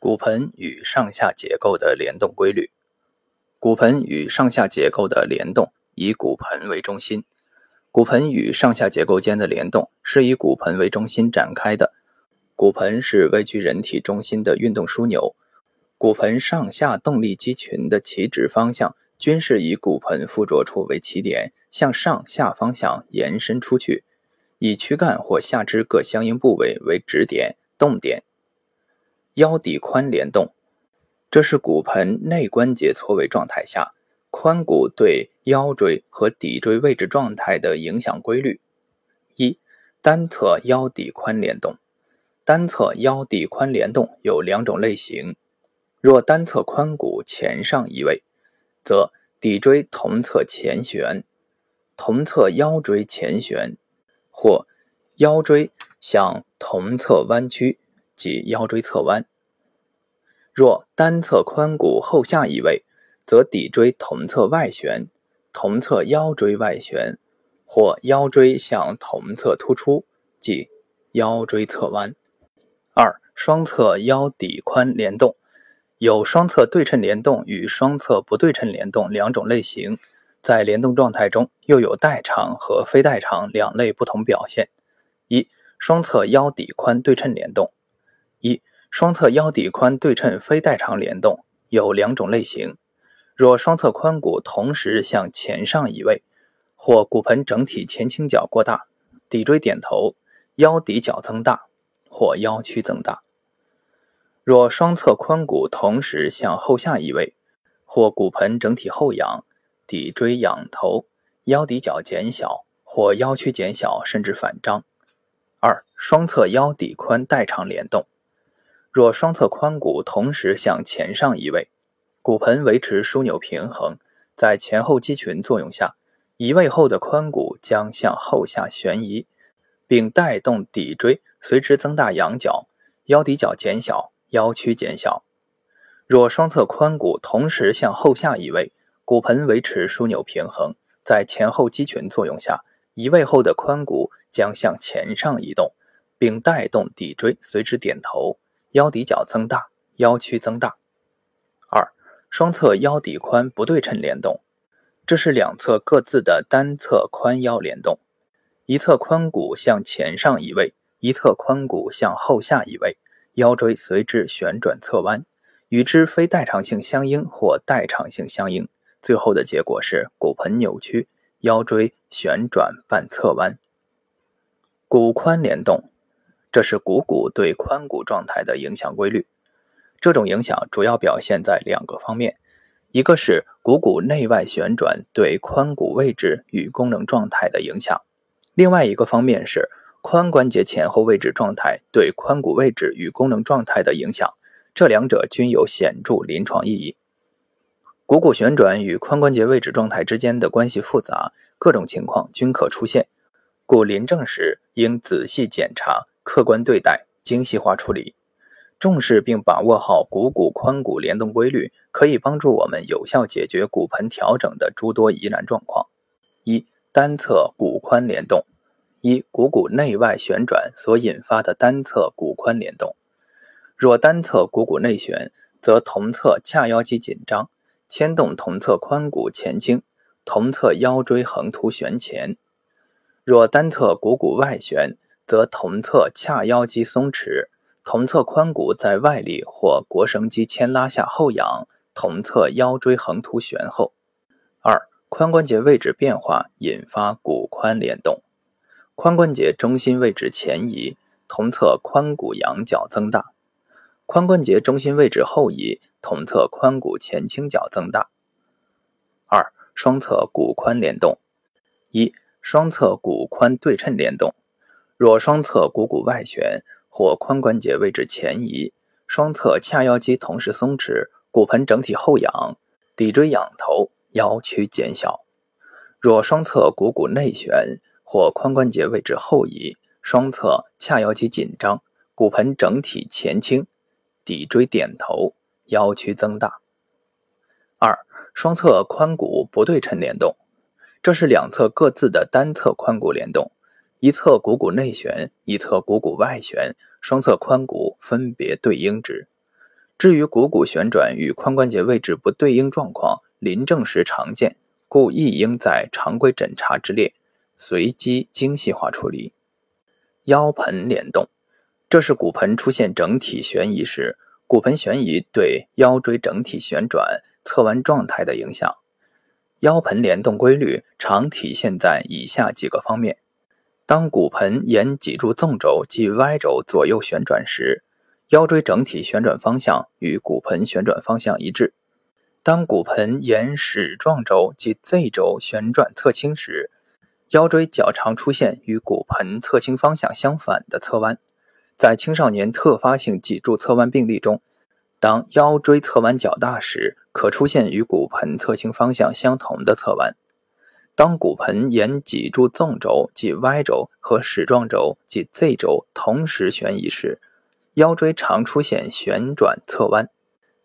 骨盆与上下结构的联动规律。骨盆与上下结构的联动以骨盆为中心，骨盆与上下结构间的联动是以骨盆为中心展开的。骨盆是位居人体中心的运动枢纽，骨盆上下动力肌群的起止方向均是以骨盆附着处为起点，向上下方向延伸出去，以躯干或下肢各相应部位为止点、动点。腰底髋联动，这是骨盆内关节错位状态下髋骨对腰椎和骶椎位置状态的影响规律。一、单侧腰底髋联动。单侧腰底髋联动有两种类型。若单侧髋骨前上移位，则骶椎同侧前旋，同侧腰椎前旋，或腰椎向同侧弯曲。即腰椎侧弯。若单侧髋骨后下移位，则骶椎同侧外旋，同侧腰椎外旋，或腰椎向同侧突出，即腰椎侧弯。二、双侧腰底髋联动有双侧对称联动与双侧不对称联动两种类型，在联动状态中又有代偿和非代偿两类不同表现。一、双侧腰底髋对称联动。一、双侧腰底髋对称非代偿联动有两种类型。若双侧髋骨同时向前上移位，或骨盆整体前倾角过大，骶椎点头，腰骶角增大，或腰曲增大；若双侧髋骨同时向后下移位，或骨盆整体后仰，骶椎仰头，腰骶角减小，或腰曲减小甚至反张。二、双侧腰底髋代偿联动。若双侧髋骨同时向前上移位，骨盆维持枢纽平衡，在前后肌群作用下，移位后的髋骨将向后下旋移，并带动骶椎随之增大仰角，腰骶角减小，腰曲减小。若双侧髋骨同时向后下移位，骨盆维持枢纽平衡，在前后肌群作用下，移位后的髋骨将向前上移动，并带动骶椎随之点头。腰底角增大，腰曲增大。二、双侧腰底髋不对称联动，这是两侧各自的单侧髋腰联动，一侧髋骨向前上移位，一侧髋骨向后下移位，腰椎随之旋转侧弯，与之非代偿性相应或代偿性相应，最后的结果是骨盆扭曲，腰椎旋转半侧弯。骨髋联动。这是股骨对髋骨状态的影响规律。这种影响主要表现在两个方面：一个是股骨内外旋转对髋骨位置与功能状态的影响；另外一个方面是髋关节前后位置状态对髋骨位置与功能状态的影响。这两者均有显著临床意义。股骨旋转与髋关节位置状态之间的关系复杂，各种情况均可出现，故临证时应仔细检查。客观对待，精细化处理，重视并把握好股骨髋骨联动规律，可以帮助我们有效解决骨盆调整的诸多疑难状况。一、单侧骨髋联动。一、股骨内外旋转所引发的单侧骨髋联动。若单侧股骨内旋，则同侧髂腰肌紧张，牵动同侧髋骨前倾，同侧腰椎横突旋前；若单侧股骨外旋，则同侧髂腰肌松弛，同侧髋骨在外力或腘绳肌牵拉下后仰，同侧腰椎横突旋后。二、髋关节位置变化引发骨髋联动，髋关节中心位置前移，同侧髋骨仰角增大；髋关节中心位置后移，同侧髋骨前倾角增大。二、双侧骨髋联动。一、双侧骨髋对称联动。若双侧股骨外旋或髋关节位置前移，双侧髂腰肌同时松弛，骨盆整体后仰，骶椎仰头，腰曲减小；若双侧股骨内旋或髋关节位置后移，双侧髂腰肌紧张，骨盆整体前倾，骶椎点头，腰曲增大。二、双侧髋骨不对称联动，这是两侧各自的单侧髋骨联动。一侧股骨内旋，一侧股骨外旋，双侧髋骨分别对应之。至于股骨旋转与髋关节位置不对应状况，临证时常见，故亦应在常规诊查之列，随机精细化处理。腰盆联动，这是骨盆出现整体悬移时，骨盆悬移对腰椎整体旋转、侧弯状态的影响。腰盆联动规律常体现在以下几个方面：当骨盆沿脊柱纵轴及 Y 轴左右旋转时，腰椎整体旋转方向与骨盆旋转方向一致。当骨盆沿矢状轴及 Z 轴旋转侧倾时，腰椎较常出现与骨盆侧倾方向相反的侧弯。在青少年特发性脊柱侧弯病例中，当腰椎侧弯较大时，可出现与骨盆侧倾方向相同的侧弯。当骨盆沿脊柱纵轴即 Y 轴和矢状轴即 Z 轴同时旋移时，腰椎常出现旋转侧弯，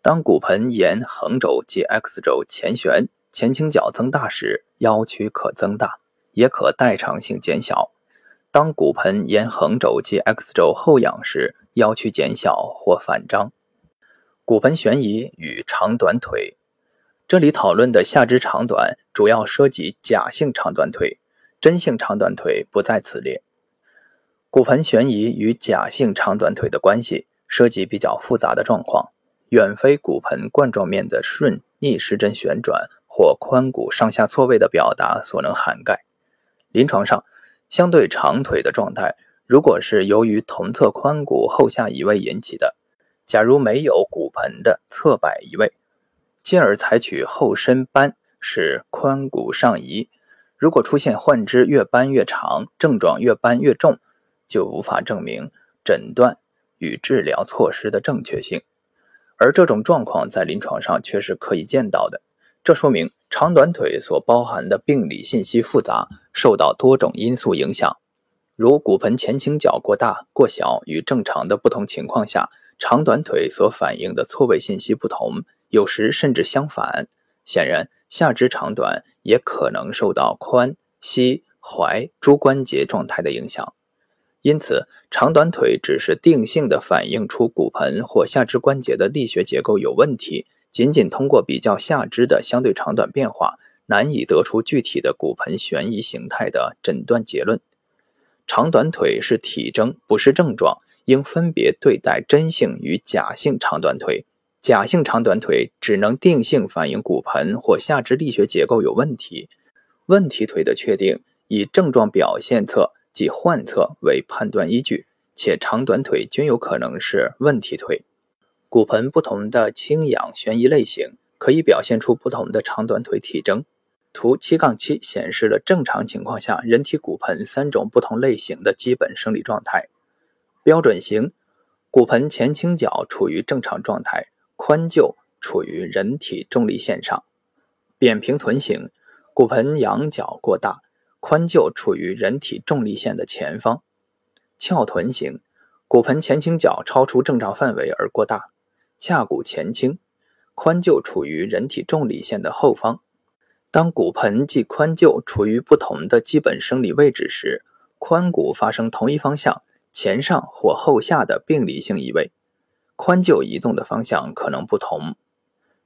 当骨盆沿横轴及 X 轴前旋，前倾角增大时，腰曲可增大，也可代偿性减小。当骨盆沿横轴及 X 轴后仰时，腰曲减小或反张。骨盆悬移与长短腿，这里讨论的下肢长短主要涉及假性长短腿，真性长短腿不在此列。骨盆悬移与假性长短腿的关系涉及比较复杂的状况，远非骨盆冠状面的顺逆时针旋转或髋骨上下错位的表达所能涵盖。临床上，相对长腿的状态，如果是由于同侧髋骨后下移位引起的，假如没有骨盆的侧摆移位，进而采取后伸扳使髋骨上移，如果出现患肢越扳越长，症状越扳越重。就无法证明诊断与治疗措施的正确性，而这种状况在临床上却是可以见到的。这说明长短腿所包含的病理信息复杂，受到多种因素影响，如骨盆前倾角过大、过小与正常的不同情况下，长短腿所反映的错位信息不同，有时甚至相反。显然，下肢长短也可能受到髋、膝、踝诸关节状态的影响。因此，长短腿只是定性的反映出骨盆或下肢关节的力学结构有问题，仅仅通过比较下肢的相对长短变化，难以得出具体的骨盆悬移形态的诊断结论。长短腿是体征，不是症状，应分别对待真性与假性长短腿。假性长短腿只能定性反映骨盆或下肢力学结构有问题，问题腿的确定以症状表现侧。即患侧为判断依据，且长短腿均有可能是问题腿。骨盆不同的倾仰悬移类型，可以表现出不同的长短腿体征。图七杠七显示了正常情况下人体骨盆三种不同类型的基本生理状态。标准型，骨盆前倾角处于正常状态，髋臼处于人体重力线上。扁平臀型，骨盆仰角过大。髋臼处于人体重力线的前方，翘臀型，骨盆前倾角超出正常范围而过大，髂骨前倾，髋臼处于人体重力线的后方。当骨盆及髋臼处于不同的基本生理位置时，髋骨发生同一方向前上或后下的病理性移位，髋臼移动的方向可能不同。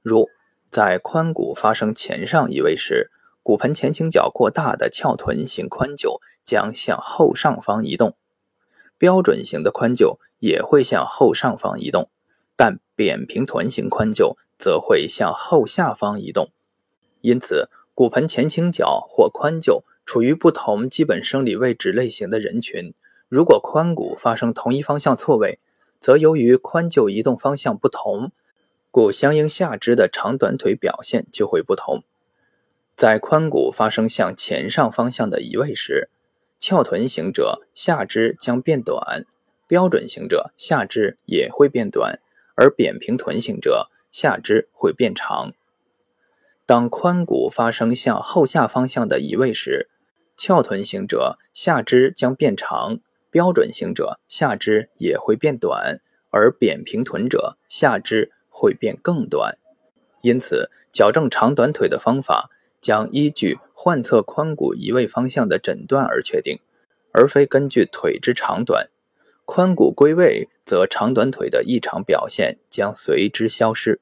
如在髋骨发生前上移位时，骨盆前倾角过大的翘臀型髋臼将向后上方移动，标准型的髋臼也会向后上方移动，但扁平臀型髋臼则会向后下方移动。因此，骨盆前倾角或髋臼处于不同基本生理位置类型的人群，如果髋骨发生同一方向错位，则由于髋臼移动方向不同，故相应下肢的长短腿表现就会不同。在髋骨发生向前上方向的移位时，翘臀型者下肢将变短，标准型者下肢也会变短，而扁平臀型者下肢会变长。当髋骨发生向后下方向的移位时，翘臀型者下肢将变长，标准型者下肢也会变短，而扁平臀者下肢会变更短。因此，矫正长短腿的方法。将依据患侧髋骨移位方向的诊断而确定，而非根据腿之长短。髋骨归位，则长短腿的异常表现将随之消失。